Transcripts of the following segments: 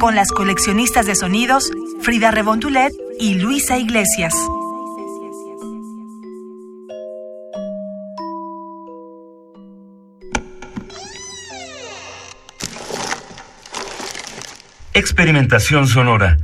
Con las coleccionistas de sonidos Frida Rebontulet y Luisa Iglesias. Experimentación sonora.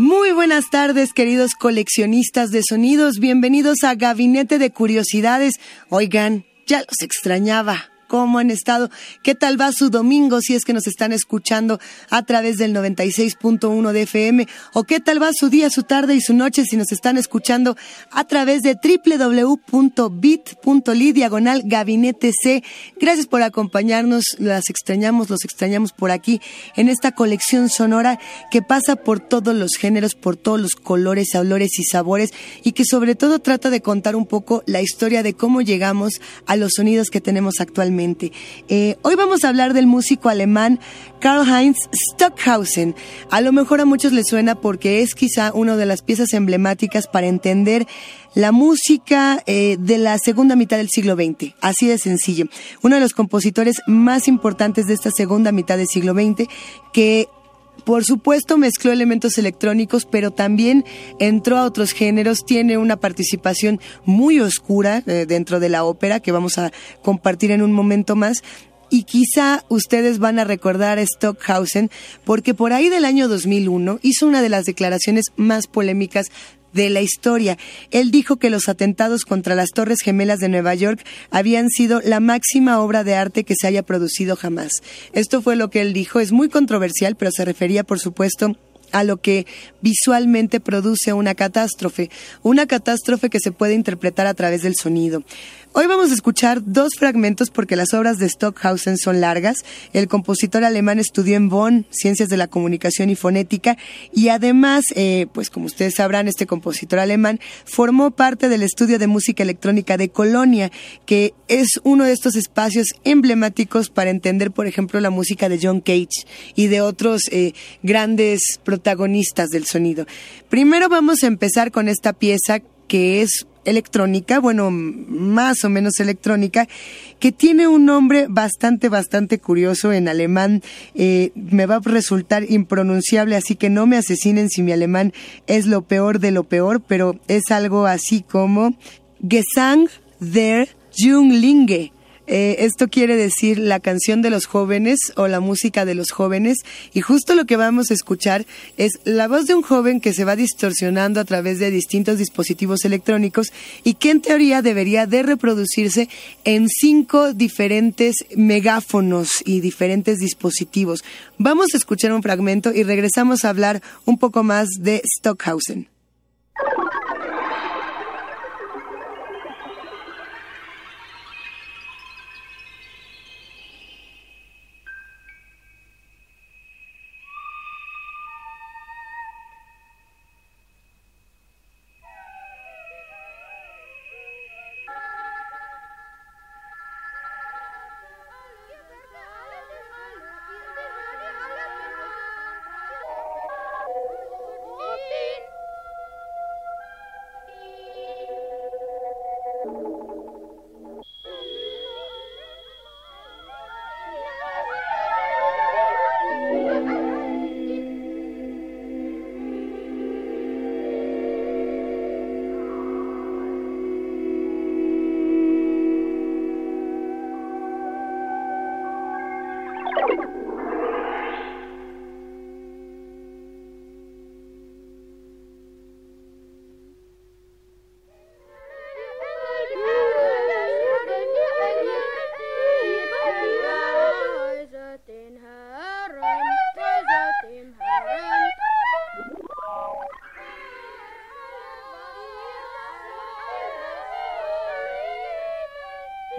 Muy buenas tardes, queridos coleccionistas de sonidos. Bienvenidos a Gabinete de Curiosidades. Oigan, ya los extrañaba. ¿Cómo han estado? ¿Qué tal va su domingo si es que nos están escuchando a través del 96.1 de FM? ¿O qué tal va su día, su tarde y su noche si nos están escuchando a través de www.bit.ly diagonal C? Gracias por acompañarnos. Las extrañamos, los extrañamos por aquí en esta colección sonora que pasa por todos los géneros, por todos los colores, olores y sabores y que sobre todo trata de contar un poco la historia de cómo llegamos a los sonidos que tenemos actualmente. Eh, hoy vamos a hablar del músico alemán Karl-Heinz Stockhausen. A lo mejor a muchos les suena porque es quizá una de las piezas emblemáticas para entender la música eh, de la segunda mitad del siglo XX. Así de sencillo. Uno de los compositores más importantes de esta segunda mitad del siglo XX que por supuesto mezcló elementos electrónicos, pero también entró a otros géneros, tiene una participación muy oscura eh, dentro de la ópera que vamos a compartir en un momento más. Y quizá ustedes van a recordar a Stockhausen porque por ahí del año 2001 hizo una de las declaraciones más polémicas de la historia. Él dijo que los atentados contra las Torres Gemelas de Nueva York habían sido la máxima obra de arte que se haya producido jamás. Esto fue lo que él dijo. Es muy controversial, pero se refería, por supuesto, a lo que visualmente produce una catástrofe, una catástrofe que se puede interpretar a través del sonido. Hoy vamos a escuchar dos fragmentos porque las obras de Stockhausen son largas. El compositor alemán estudió en Bonn Ciencias de la Comunicación y Fonética y además, eh, pues como ustedes sabrán, este compositor alemán formó parte del estudio de música electrónica de Colonia, que es uno de estos espacios emblemáticos para entender, por ejemplo, la música de John Cage y de otros eh, grandes protagonistas del sonido. Primero vamos a empezar con esta pieza que es electrónica, bueno, más o menos electrónica, que tiene un nombre bastante, bastante curioso en alemán. Eh, me va a resultar impronunciable, así que no me asesinen si mi alemán es lo peor de lo peor, pero es algo así como Gesang der Junglinge. Eh, esto quiere decir la canción de los jóvenes o la música de los jóvenes y justo lo que vamos a escuchar es la voz de un joven que se va distorsionando a través de distintos dispositivos electrónicos y que en teoría debería de reproducirse en cinco diferentes megáfonos y diferentes dispositivos. Vamos a escuchar un fragmento y regresamos a hablar un poco más de Stockhausen.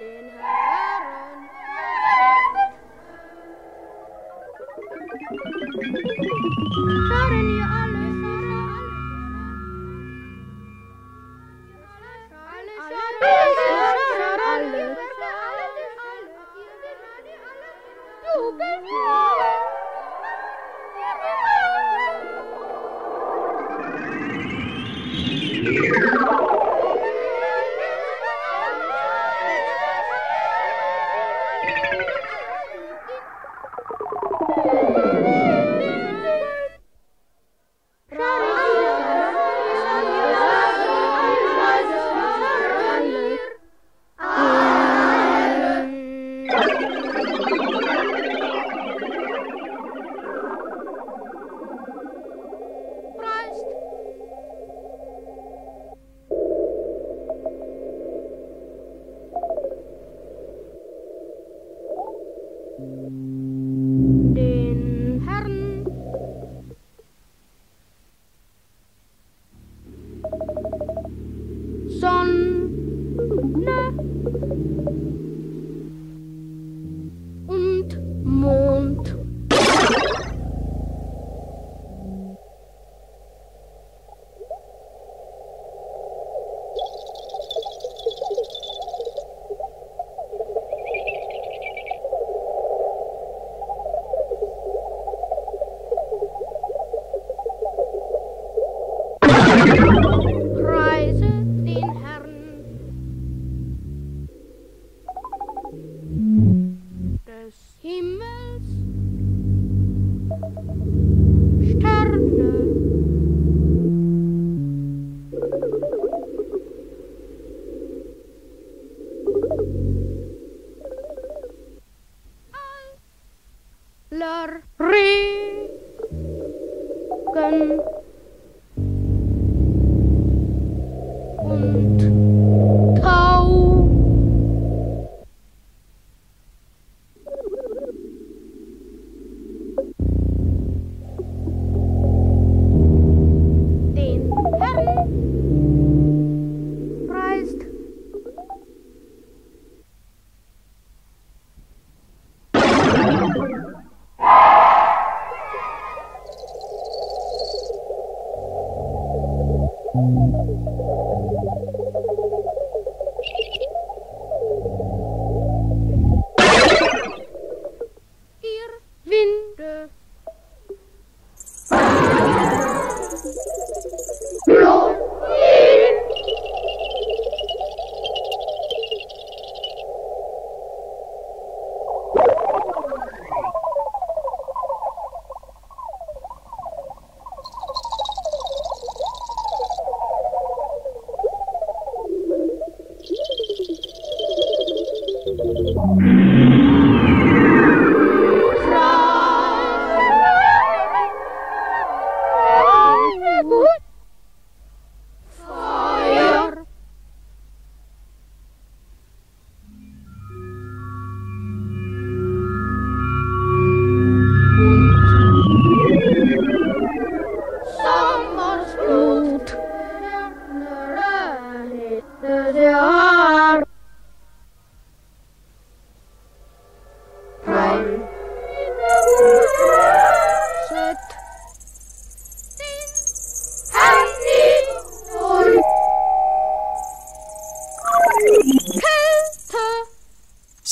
Gene Mon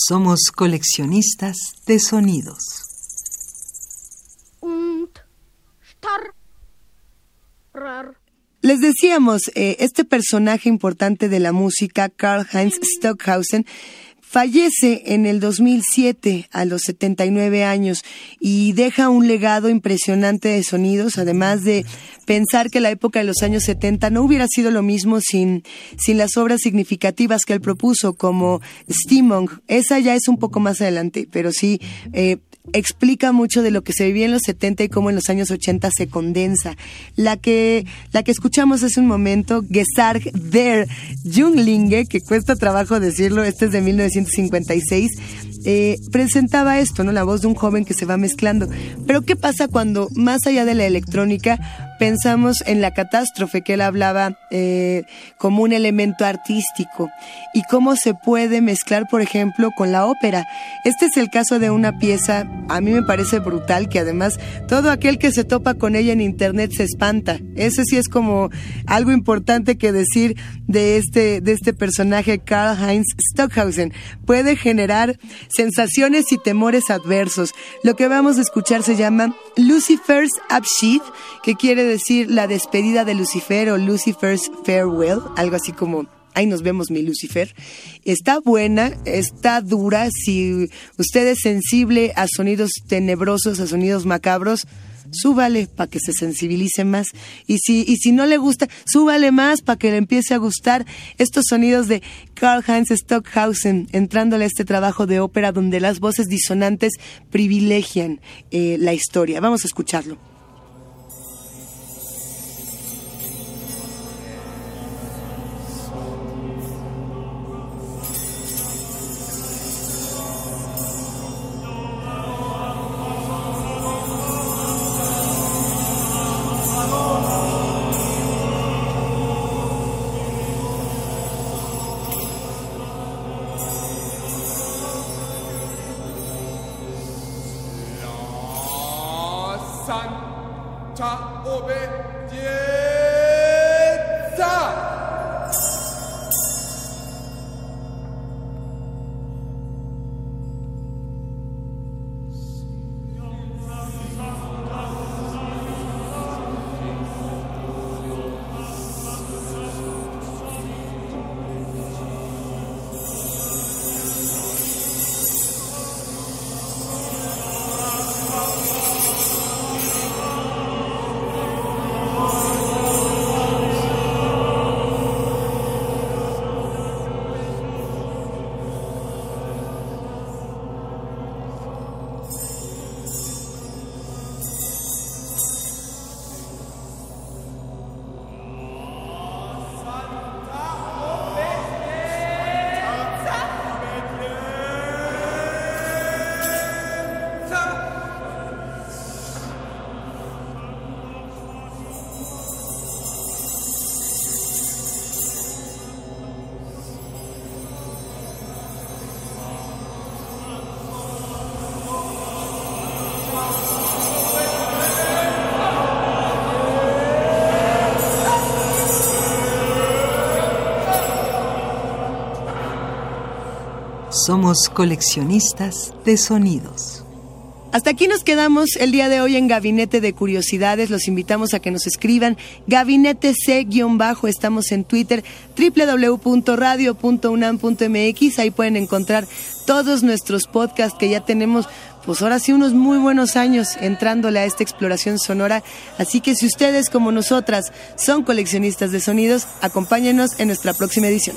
Somos coleccionistas de sonidos. Les decíamos, eh, este personaje importante de la música, Karl Heinz Stockhausen, Fallece en el 2007 a los 79 años y deja un legado impresionante de sonidos, además de pensar que la época de los años 70 no hubiera sido lo mismo sin, sin las obras significativas que él propuso, como Steamong. Esa ya es un poco más adelante, pero sí eh, explica mucho de lo que se vivía en los 70 y cómo en los años 80 se condensa. La que, la que escuchamos hace un momento, Gesarg der Junglinge, que cuesta trabajo decirlo, este es de 1956, eh, presentaba esto, ¿no? La voz de un joven que se va mezclando. Pero ¿qué pasa cuando, más allá de la electrónica, pensamos en la catástrofe que él hablaba eh, como un elemento artístico y cómo se puede mezclar, por ejemplo, con la ópera. Este es el caso de una pieza, a mí me parece brutal, que además todo aquel que se topa con ella en internet se espanta. Ese sí es como algo importante que decir de este, de este personaje, Karl Heinz Stockhausen. Puede generar sensaciones y temores adversos. Lo que vamos a escuchar se llama Lucifer's Abschied, que quiere decir la despedida de Lucifer o Lucifer's Farewell, algo así como ahí nos vemos mi Lucifer. Está buena, está dura. Si usted es sensible a sonidos tenebrosos, a sonidos macabros, súbale para que se sensibilice más. Y si, y si no le gusta, súbale más para que le empiece a gustar estos sonidos de Karl Heinz Stockhausen, entrándole a este trabajo de ópera donde las voces disonantes privilegian eh, la historia. Vamos a escucharlo. Somos coleccionistas de sonidos. Hasta aquí nos quedamos el día de hoy en Gabinete de Curiosidades. Los invitamos a que nos escriban. Gabinete C-bajo. Estamos en Twitter www.radio.unam.mx. Ahí pueden encontrar todos nuestros podcasts que ya tenemos pues ahora sí unos muy buenos años entrándole a esta exploración sonora. Así que si ustedes como nosotras son coleccionistas de sonidos, acompáñenos en nuestra próxima edición.